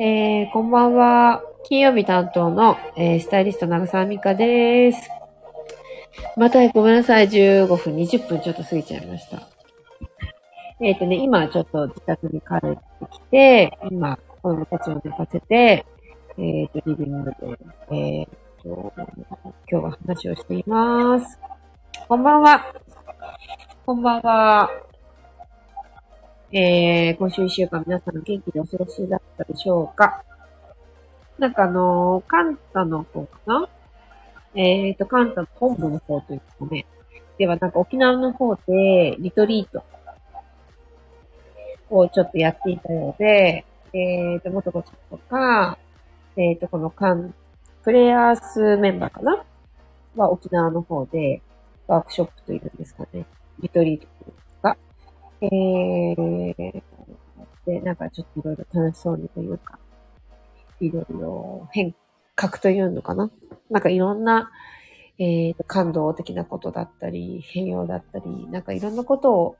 えー、こんばんは。金曜日担当の、えー、スタイリスト長澤美香です。またごめんなさい。15分、20分ちょっと過ぎちゃいました。えっ、ー、とね、今ちょっと自宅に帰ってきて、今、子供たちを寝かせて、えっ、ー、と、リビングで、えっ、ー、と、今日は話をしています。こんばんは。こんばんは。えー、今週一週間皆さん元気でお過ごしだったでしょうか？なんかあのー、カンタの方かな？えっ、ー、と、カンタの本部の方というかね。ではなんか沖縄の方でリトリートをちょっとやっていたようで、えっ、ー、と、元子ちゃんとか、えっ、ー、と、このカン、プレイヤースメンバーかな？は沖縄の方で、ワークショップというんですかね。リトリート。えー、で、なんかちょっといろいろ楽しそうにというか、いろいろ変革というのかな？なんかいろんな、えー、感動的なことだったり、変容だったり、なんかいろんなことを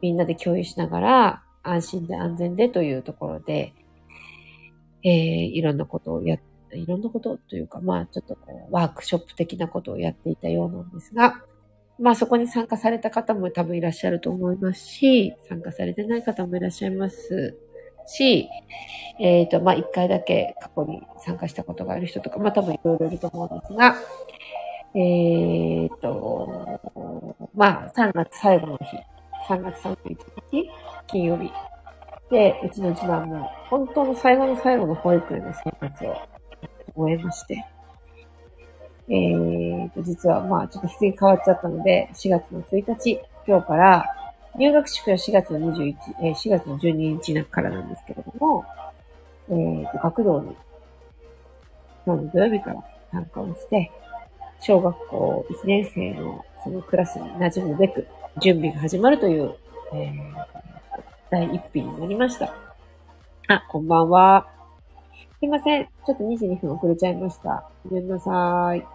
みんなで共有しながら、安心で安全でというところで、えー、いろんなことをや、いろんなことというか、まあちょっとこう、ワークショップ的なことをやっていたようなんですが、まあそこに参加された方も多分いらっしゃると思いますし、参加されてない方もいらっしゃいますし、えっ、ー、と、まあ一回だけ過去に参加したことがある人とか、まあ多分いろいろいると思うんですが、えっ、ー、と、まあ3月最後の日、3月31日、金曜日。で、うちの次男も、本当の最後の最後の保育園の生活を終えまして、えーと、実はまあちょっと日付変わっちゃったので、4月の1日、今日から、入学式は4月の21、えー、4月の12日からなんですけれども、えーと、学童に、今日の土曜日から参加をして、小学校1年生のそのクラスに馴染むべく準備が始まるという、えー、第一品になりました。あ、こんばんは。すいません。ちょっと22分遅れちゃいました。ごめんなさい。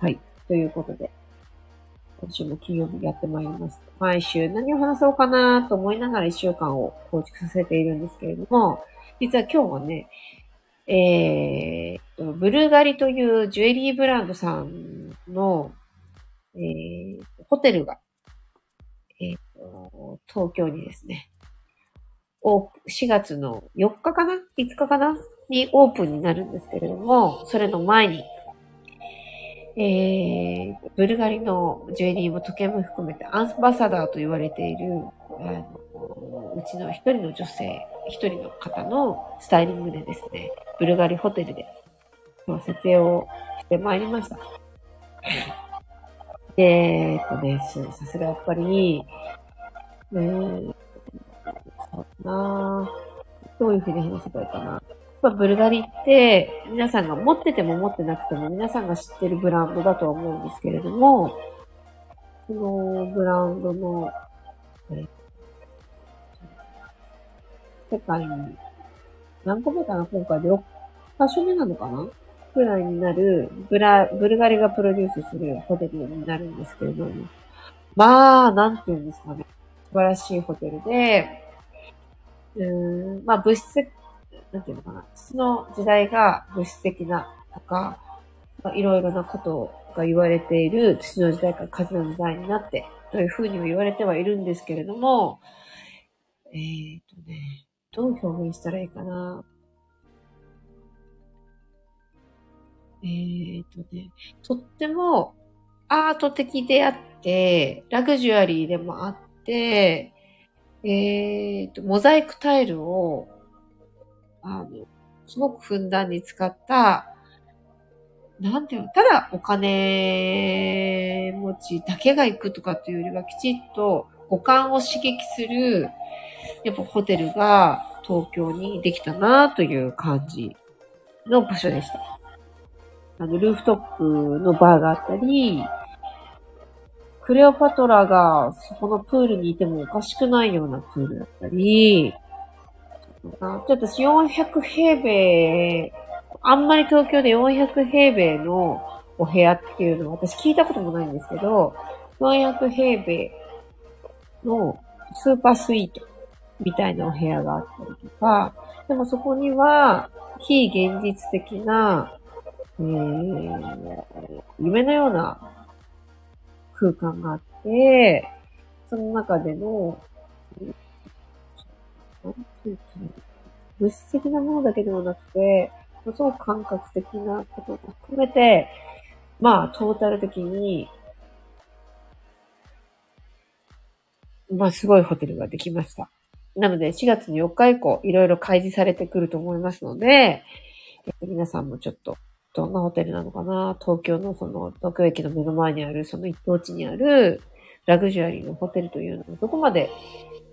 はい。ということで、今週も金曜日やってまいります。毎週何を話そうかなと思いながら一週間を構築させているんですけれども、実は今日はね、えー、ブルーガリというジュエリーブランドさんの、えー、ホテルがえ、ー、と、東京にですね、4月の4日かな ?5 日かな？にオープンになるんですけれども、それの前に、えー、ブルガリのジュエリーも時計も含めてアンバサダーと言われている、あのうちの一人の女性、一人の方のスタイリングでですね、ブルガリホテルで撮影をしてまいりました。で、えっとね、さすがやっぱり、えー、そうなどういうふうに話せばいいかな。まあ、ブルガリって、皆さんが持ってても持ってなくても皆さんが知ってるブランドだとは思うんですけれども、そのブランドの、え、世界に、何個目かな今回で6箇所目なのかな？くらいになるブラ、ブルガリがプロデュースするホテルになるんですけれども、まあ、なんて言うんですかね。素晴らしいホテルで、うん、まあ物質、なんていうのかな。その時代が物質的なとか、まあ、いろいろなことが言われている土の時代から風の時代になって、というふうにも言われてはいるんですけれども、えっ、とね、どう表現したらいいかな。えー、とね、とってもアート的であって、ラグジュアリーでもあって、えー、と、モザイクタイルを、あの、すごくふんだんに使った、なんていうの、ただお金持ちだけが行くとかっていうよりは、きちっと五感を刺激する、やっぱホテルが東京にできたなという感じの場所でした。あの、ルーフトップのバーがあったり、クレオパトラがそこのプールにいてもおかしくないようなプールだったり、ちょっと私400平米、あんまり東京で400平米のお部屋っていうのは私聞いたこともないんですけど、400平米のスーパースイートみたいなお部屋があったりとか、でもそこには、非現実的な、えー、夢のような空間があって、その中での、なんていう物質的なものだけではなくて、すごく感覚的なことも含めて、まあ、トータル的に、まあ、すごいホテルができました。なので、4月の4日以降、いろいろ開示されてくると思いますので、皆さんもちょっと、どんなホテルなのかな？東京のその、東京駅の目の前にある、その一等地にある、ラグジュアリーのホテルというのをどこまで、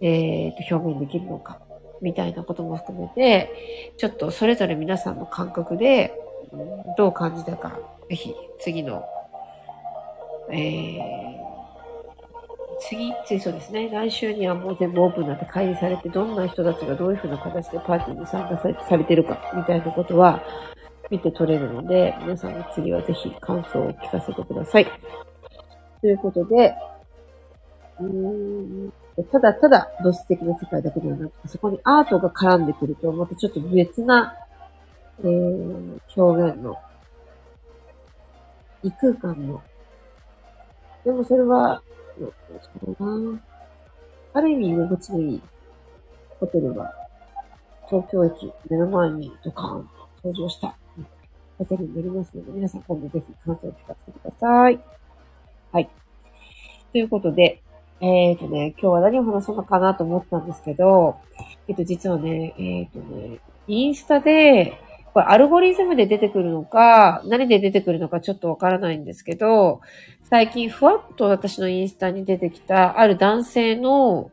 えー、と、表現できるのか、みたいなことも含めて、ちょっとそれぞれ皆さんの感覚で、どう感じたか、ぜひ、次の、えー、次、次そうですね。来週にはもう全部オープンなって開示されて、どんな人たちがどういうふうな形でパーティーに参加されてるか、みたいなことは見て取れるので、皆さんの次はぜひ感想を聞かせてください。ということで、うーんただただ物質的な世界だけではなくて、そこにアートが絡んでくると、またちょっと別な、えー、表現の、異空間の、でもそれは、そうなある意味居心地のいいホテルが、東京駅目の前にドカーンと登場したホテルになりますので、皆さん今度ぜひ感想を聞かせてください。はい。ということで、えっ、ー、とね、今日は何を話そうのかなと思ったんですけど、えっ、と、実はね、えっ、ー、とね、インスタで、これアルゴリズムで出てくるのか、何で出てくるのかちょっとわからないんですけど、最近ふわっと私のインスタに出てきた、ある男性の、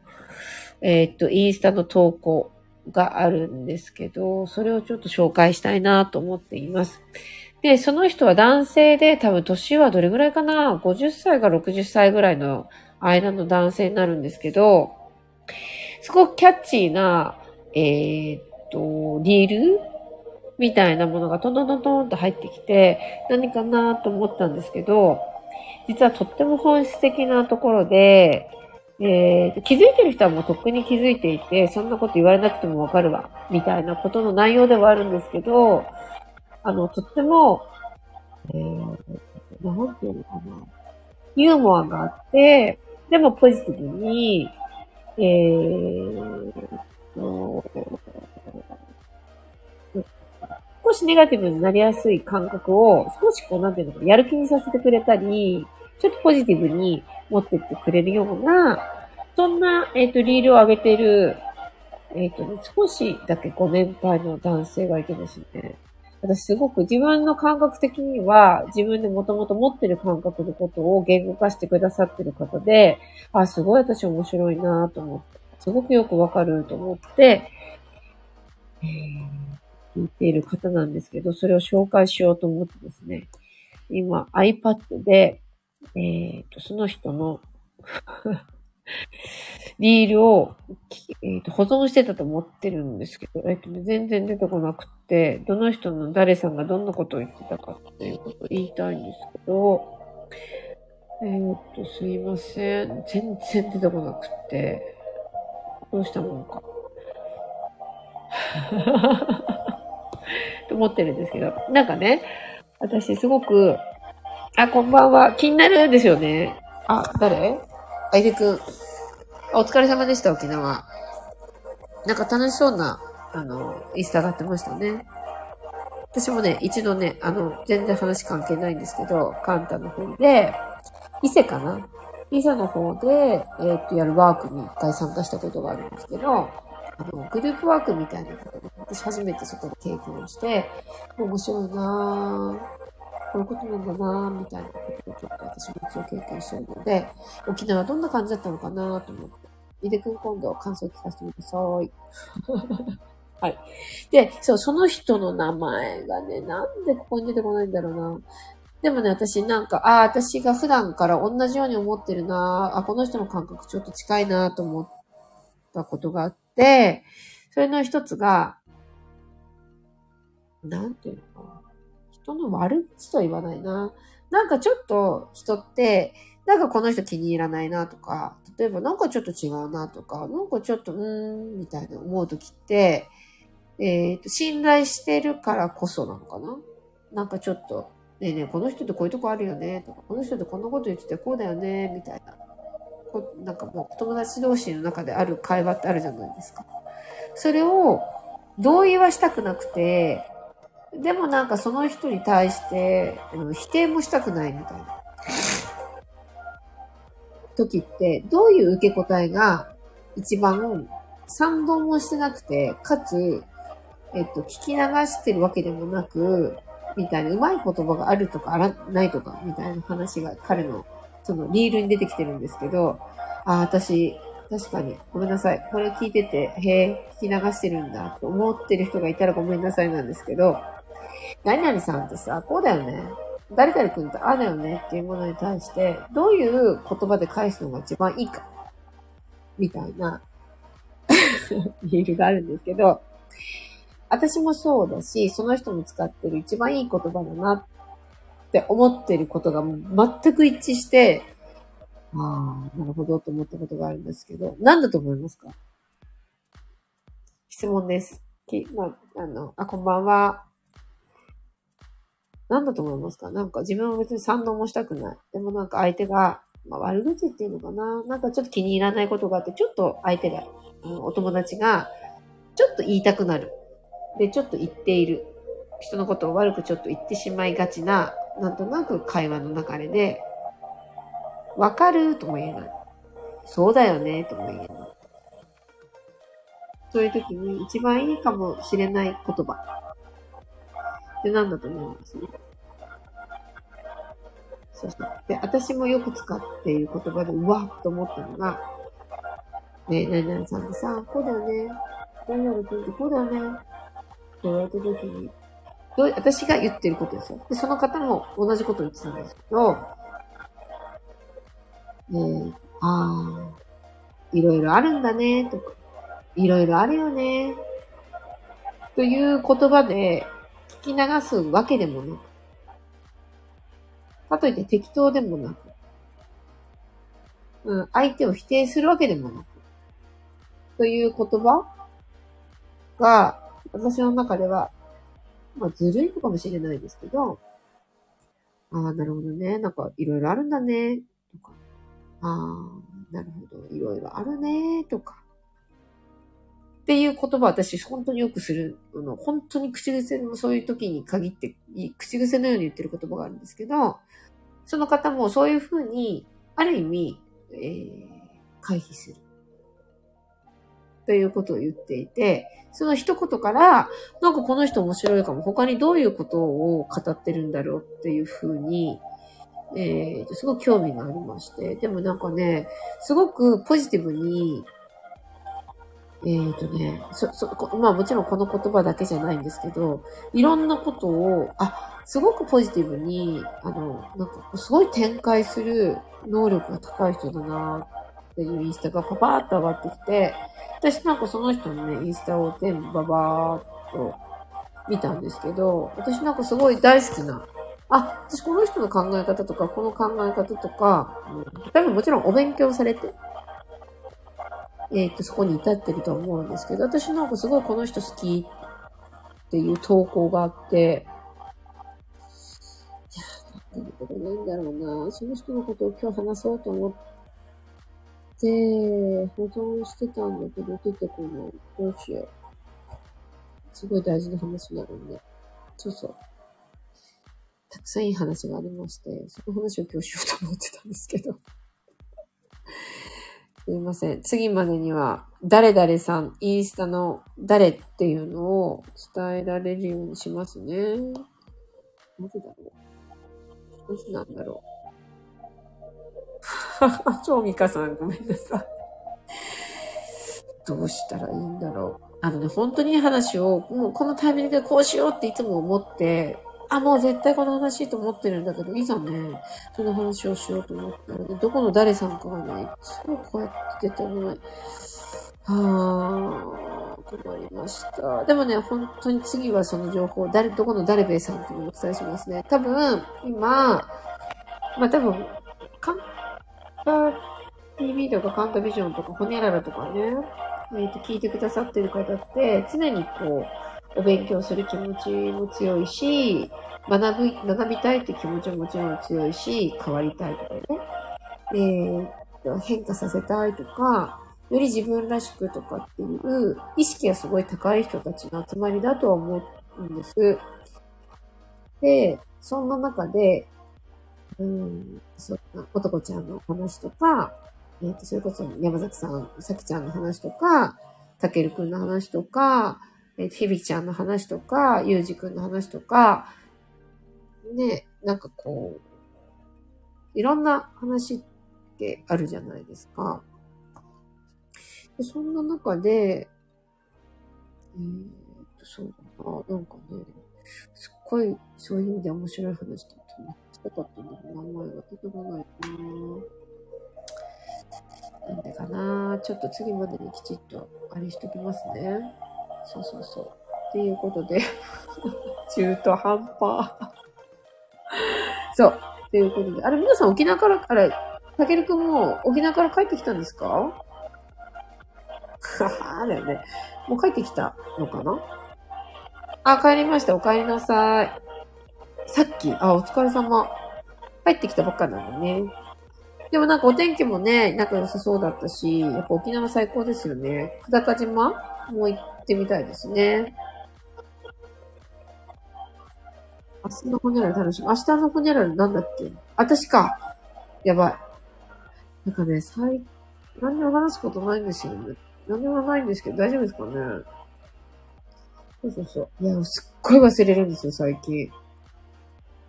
えっ、と、インスタの投稿があるんですけど、それをちょっと紹介したいなと思っています。で、その人は男性で多分年はどれぐらいかな ?50 歳か60歳ぐらいの間の男性になるんですけど、すごくキャッチーな、えー、っと、リールみたいなものがトントントントンと入ってきて、何かなと思ったんですけど、実はとっても本質的なところで、えー、気づいてる人はもうとっくに気づいていて、そんなこと言われなくてもわかるわ、みたいなことの内容ではあるんですけど、あの、とっても、えー、なんていうのかな。ユーモアがあって、でもポジティブに、えー、少しネガティブになりやすい感覚を少しこう、なんていうのか、やる気にさせてくれたり、ちょっとポジティブに持ってってくれるような、そんな、えっ、ー、と、リールを上げてる、えっ、ー、と、少しだけご年配の男性がいてですね、私すごく自分の感覚的には、自分でもともと持ってる感覚のことを言語化してくださってる方で、あ、すごい私面白いなと思って、すごくよくわかると思って、えー、聞いている方なんですけど、それを紹介しようと思ってですね、今 iPad で、えー、と、その人の リールを、えーと、保存してたと思ってるんですけど、えっ、ー、と、全然出てこなくって、どの人の誰さんがどんなことを言ってたかっていうことを言いたいんですけど、えっ、ー、と、すいません。全然出てこなくって、どうしたもんか。と思ってるんですけど、なんかね、私すごく、あ、こんばんは。気になるんですよね。あ、誰？あいでくん。お疲れ様でした、沖縄。なんか楽しそうな、あの、インスタがあってましたね。私もね、一度ね、あの、全然話関係ないんですけど、カンタの方で、伊勢かな？伊勢の方で、えー、っと、やるワークに一回参加したことがあるんですけど、あの、グループワークみたいなことで、私初めてそこで経験をして、面白いなぁ。こういうことなんだなみたいなことをちょっと私も一応経験してるので、沖縄どんな感じだったのかなと思って。井出くん今度感想聞かせてください。はい。で、そう、その人の名前がね、なんでここに出てこないんだろうな。でもね、私なんか、ああ、私が普段から同じように思ってるなあ、この人の感覚ちょっと近いなと思ったことがあって、それの一つが、なんていうのかな。人の悪口とは言わないな。なんかちょっと人ってなんかこの人気に入らないなとか、例えばなんかちょっと違うなとか、なんかちょっと、うーん、みたいな思うときって、えっ、ー、と、信頼してるからこそなのかななんかちょっと、ねえねえ、この人ってこういうとこあるよねとか、この人ってこんなこと言っててこうだよねみたいな。こなんかもう友達同士の中である会話ってあるじゃないですか。それを同意はしたくなくて、でもなんかその人に対して、否定もしたくないみたいな。時って、どういう受け答えが一番賛同もしてなくて、かつ、えっと、聞き流してるわけでもなく、みたいな、うまい言葉があるとかあらないとか、みたいな話が彼の、そのリールに出てきてるんですけど、あ、私、確かに、ごめんなさい。これ聞いてて、へえ、聞き流してるんだと思ってる人がいたらごめんなさいなんですけど、何々さんってさ、こうだよね。誰々君ってああだよねっていうものに対して、どういう言葉で返すのが一番いいか、みたいなリールがあるんですけど、私もそうだし、その人も使ってる一番いい言葉だなって思ってることが全く一致して、ああ、なるほどと思ったことがあるんですけど、何だと思いますか？質問です。き、まあ、あの、あ、こんばんは。何だと思いますか？なんか自分は別に賛同もしたくない。でもなんか相手が、まあ、悪口っていうのかな？なんかちょっと気に入らないことがあって、ちょっと相手が、うん、お友達が、ちょっと言いたくなる。で、ちょっと言っている。人のことを悪くちょっと言ってしまいがちな、なんとなく会話の流れで、わかるとも言えない。そうだよねとも言えない。そういう時に一番いいかもしれない言葉。ってなんだと思うんですね。そうそう。で、私もよく使っている言葉で、うわっと思ったのが、ねえ、何々さんってさ、こうだよね。何々君ってこうだよね。って言われた時に、どう私が言ってることですよ。で、その方も同じこと言ってたんですけど、ねえああ、いろいろあるんだね、とか、いろいろあるよね、という言葉でき流すわけでもなく、かといって適当でもなく、うん、相手を否定するわけでもなく、という言葉が、私の中では、まあ、ずるいのかもしれないですけど、ああ、なるほどね。なんか、いろいろあるんだね。とか、ああ、なるほど。いろいろあるね。とか。っていう言葉私本当によくするあの。本当に口癖のそういう時に限って、口癖のように言ってる言葉があるんですけど、その方もそういうふうに、ある意味、えー、回避する。ということを言っていて、その一言から、なんかこの人面白いかも、他にどういうことを語ってるんだろうっていうふうに、えー、すごく興味がありまして、でもなんかね、すごくポジティブに、えっ、ー、とね、そ、そ、まあもちろんこの言葉だけじゃないんですけど、いろんなことを、あ、すごくポジティブに、あの、なんかすごい展開する能力が高い人だなっていうインスタがパパーっと上がってきて、私なんかその人のね、インスタを全部ババーっと見たんですけど、私なんかすごい大好きな、あ、私この人の考え方とか、この考え方とか、う、多分もちろんお勉強されて、えっ、ー、と、そこに至ってると思うんですけど、私なんかすごいこの人好きっていう投稿があって、いや、なんてことないんだろうな。その人のことを今日話そうと思って、保存してたんだけど出てこない。どうしよう。すごい大事な話になるんで。そうそう。たくさんいい話がありまして、その話を今日しようと思ってたんですけど。すいません。次までには、誰々さん、インスタの誰っていうのを伝えられるようにしますね。なぜだろう。なぜなんだろう。超ミカさん、ごめんなさい。どうしたらいいんだろう。あのね、本当にいい話を、もうこのタイミングでこうしようっていつも思って、あ、もう絶対この話と思ってるんだけど、いざね、その話をしようと思ったらね、どこの誰さんかがね、いつもこうやって出てない。はぁ、困りました。でもね、本当に次はその情報、誰、どこの誰べいさんっていうのをお伝えしますね。多分、今、まあ多分、カンパ TV とかカンタビジョンとかホニャララとかね、えー、と聞いてくださってる方って常にこう、お勉強する気持ちも強いし、学び、学びたいって気持ちももちろん強いし、変わりたいとかね。えー、変化させたいとか、より自分らしくとかっていう意識がすごい高い人たちの集まりだとは思うんです。で、そんな中で、うん、そんな、男ちゃんの話とか、えっ、ー、と、それこそ山崎さん、さきちゃんの話とか、たけるくんの話とか、えー、ひびちゃんの話とか、ゆうじくんの話とか、ね、なんかこう、いろんな話ってあるじゃないですか。でそんな中で、えー、っと、そうだな、なんかね、すっごい、そういう意味で面白い話だっためっちゃかったんだけど、名前が出てこないななんでかなちょっと次までにきちっと、あれしときますね。そうそうそう。っていうことで 中途半端 そう。ということで。あれ、皆さん沖縄から、あれ、たけるくんも沖縄から帰ってきたんですか？ははだよね。もう帰ってきたのかな？あ、帰りました。お帰りなさい。さっき、あ、お疲れ様。帰ってきたばっかなのね。でもなんかお天気もね、仲良さそうだったし、やっぱ沖縄最高ですよね。久高島？もう行ってみたいですね。明日のホニャララ楽しみ。明日のホニャララなんだっけ？私か。やばい。なんかね、最、何にも話すことないんですよね。何にもないんですけど、大丈夫ですかね？そうそうそう。いや、すっごい忘れるんですよ、最近。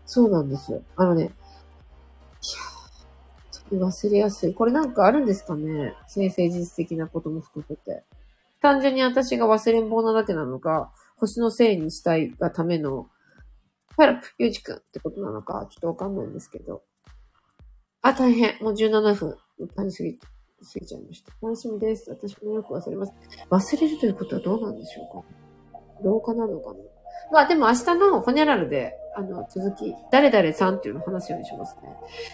そうなんですよ。あのね、いや忘れやすい。これなんかあるんですかね？先生実的なことも含めて。単純に私が忘れん坊なだけなのか、星のせいにしたいがためのパラプ、ゆうじくんってことなのか、ちょっとわかんないんですけど。あ、大変。もう17分。歌いすぎ、過ぎちゃいました。楽しみです。私もよく忘れます。忘れるということはどうなんでしょうか老化なのかなまあでも明日のホニャラルで、あの、続き、誰々さんっていうのを話すようにしますね。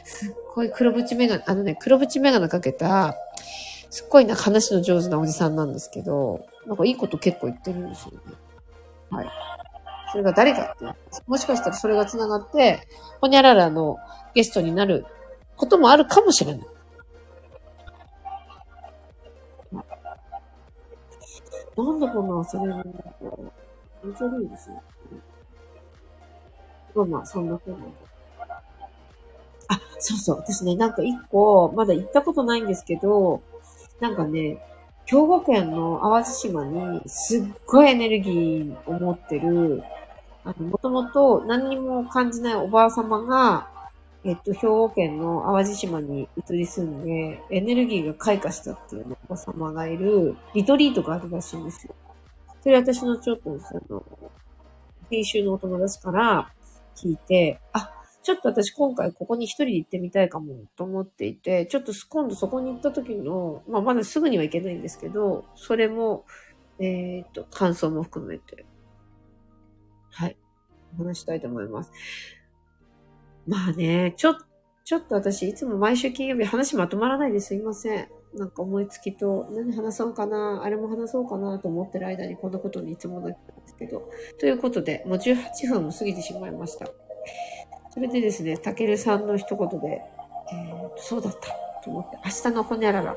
すっごい黒縁メガネ、あのね、黒縁メガネかけた、すっごいな話の上手なおじさんなんですけど、なんかいいこと結構言ってるんですよね。はい。それが誰かってもしかしたらそれが繋がって、ホニャララのゲストになることもあるかもしれない。なんでこんな忘れるんだろう。めっちゃ悪いですね。まあまあ、そんな風なんあ、そうそう。私ね、なんか一個、まだ行ったことないんですけど、なんかね、兵庫県の淡路島にすっごいエネルギーを持ってるあの、もともと何にも感じないおばあ様が、えっと、兵庫県の淡路島に移り住んで、エネルギーが開花したっていうおばあ様がいる、リトリートがあるらしいんですよ。それ私のちょっと、その、編集のお友達から聞いて、あ、ちょっと私今回ここに一人で行ってみたいかもと思っていて、ちょっと今度そこに行った時の、まあまだすぐには行けないんですけど、それも、えっ、と、感想も含めてはい。お話したいと思います。まあね、ちょ、ちょっと私、いつも毎週金曜日話まとまらないですいません。なんか思いつきと、何話そうかな、あれも話そうかなと思ってる間にこんなことにいつもなったんですけど。ということで、もう18分も過ぎてしまいました。それでですね、たけるさんの一言で、えー、そうだったと思って、明日のほにゃらら。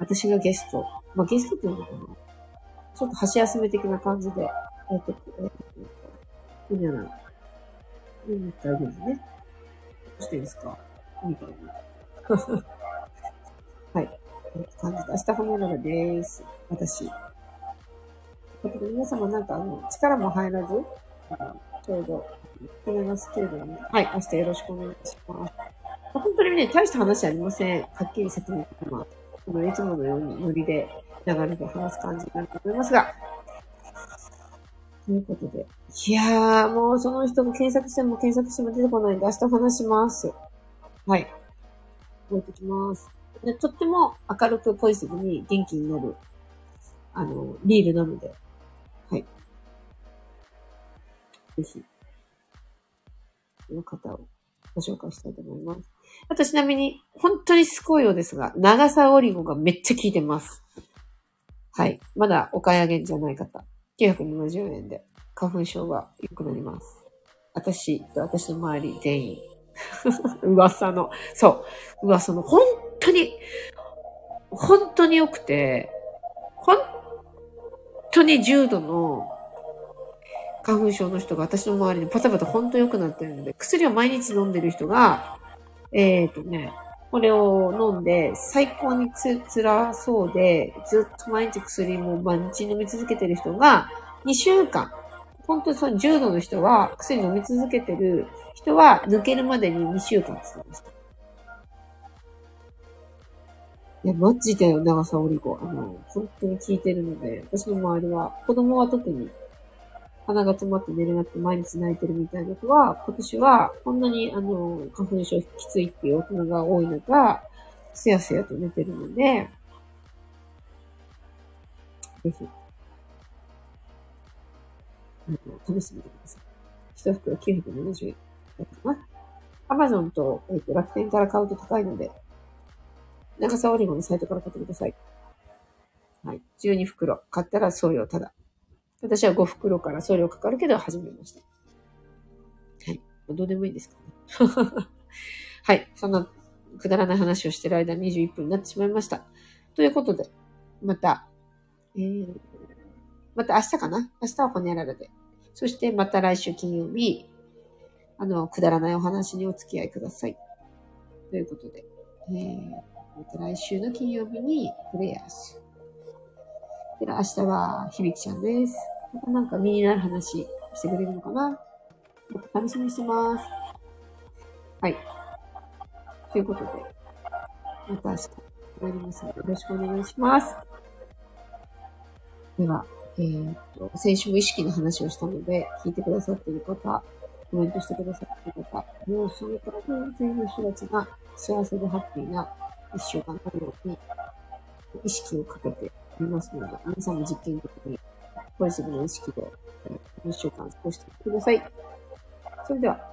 私がゲスト。まあ、ゲストっていうのかなちょっと箸休め的な感じで、えっ、と、えっ、と、ふにゃな、ふにゃってあげるね。どうしていいですか？みたいな。はい。感じで、明日ほにゃららです。私。皆様なんかあの、力も入らず、ちょうど、これますけれども、はい、明日よろしくお願いします。本当にね、大した話ありません。はっきり説明します。このいつものようにノリで流れで話す感じになると思いますが、ということで。いやー、もうその人も検索しても検索しても出てこないんで、明日話します。はい。覚えてきます。でとっても明るくポジティブに元気になる、あの、リールなので、ぜひ、この方をご紹介したいと思います。あとちなみに、本当にすごいようですが、長さオリゴがめっちゃ効いてます。はい。まだお買い上げじゃない方。970円で花粉症が良くなります。私と私の周り全員。噂の、そう、噂の、本当に、本当に良くて、本当に重度の花粉症の人が私の周りにパタパタ本当良くなってるので、薬を毎日飲んでる人が、えっ、ー、とね、これを飲んで最高につ辛そうで、ずっと毎日薬も毎日飲み続けてる人が、2週間、本当にその重度の人は、薬飲み続けてる人は抜けるまでに2週間って言ってました。いや、マジだよ、長さオリゴ。あの、本当に効いてるので、私の周りは、子供は特に鼻が詰まって寝れなくて毎日泣いてるみたいな子は、今年はこんなにあの、花粉症きついっていう大人が多い中、すやすやと寝てるので、ぜひ、あの、試してみてください。一袋970円だったかな。アマゾンと、えっと、楽天から買うと高いので、長さオリゴのサイトから買ってください。はい。12袋買ったら送料ただ。私は5袋から送料かかるけど始めました。はい。どうでもいいですかね。はい。そんなくだらない話をしてる間21分になってしまいました。ということで、また、えー、また明日かな？明日はほにゃららで。そしてまた来週金曜日、あの、くだらないお話にお付き合いください。ということで、えー、また来週の金曜日にプレイヤース。で、明日は響ちゃんです。またなんか身になる話してくれるのかな？楽しみにしてます。はい。ということで、また明日、参りますのでよろしくお願いします。では、えー、っと、先週も意識の話をしたので、聞いてくださっている方、コメントしてくださっている方、もうそれから全然の人たちが幸せでハッピーな一週間になるように、意識をかけていますので、皆さんも実験的にポジティブな意識で、えー、一週間過ごしてください。それでは、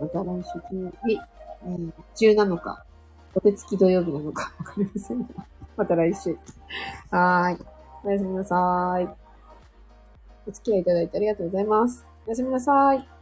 また来週金曜日、えー、17日、お手つき土曜日なのか わかりませんが、また来週。はーい。おやすみなさーい。お付き合いいただいてありがとうございます。おやすみなさーい。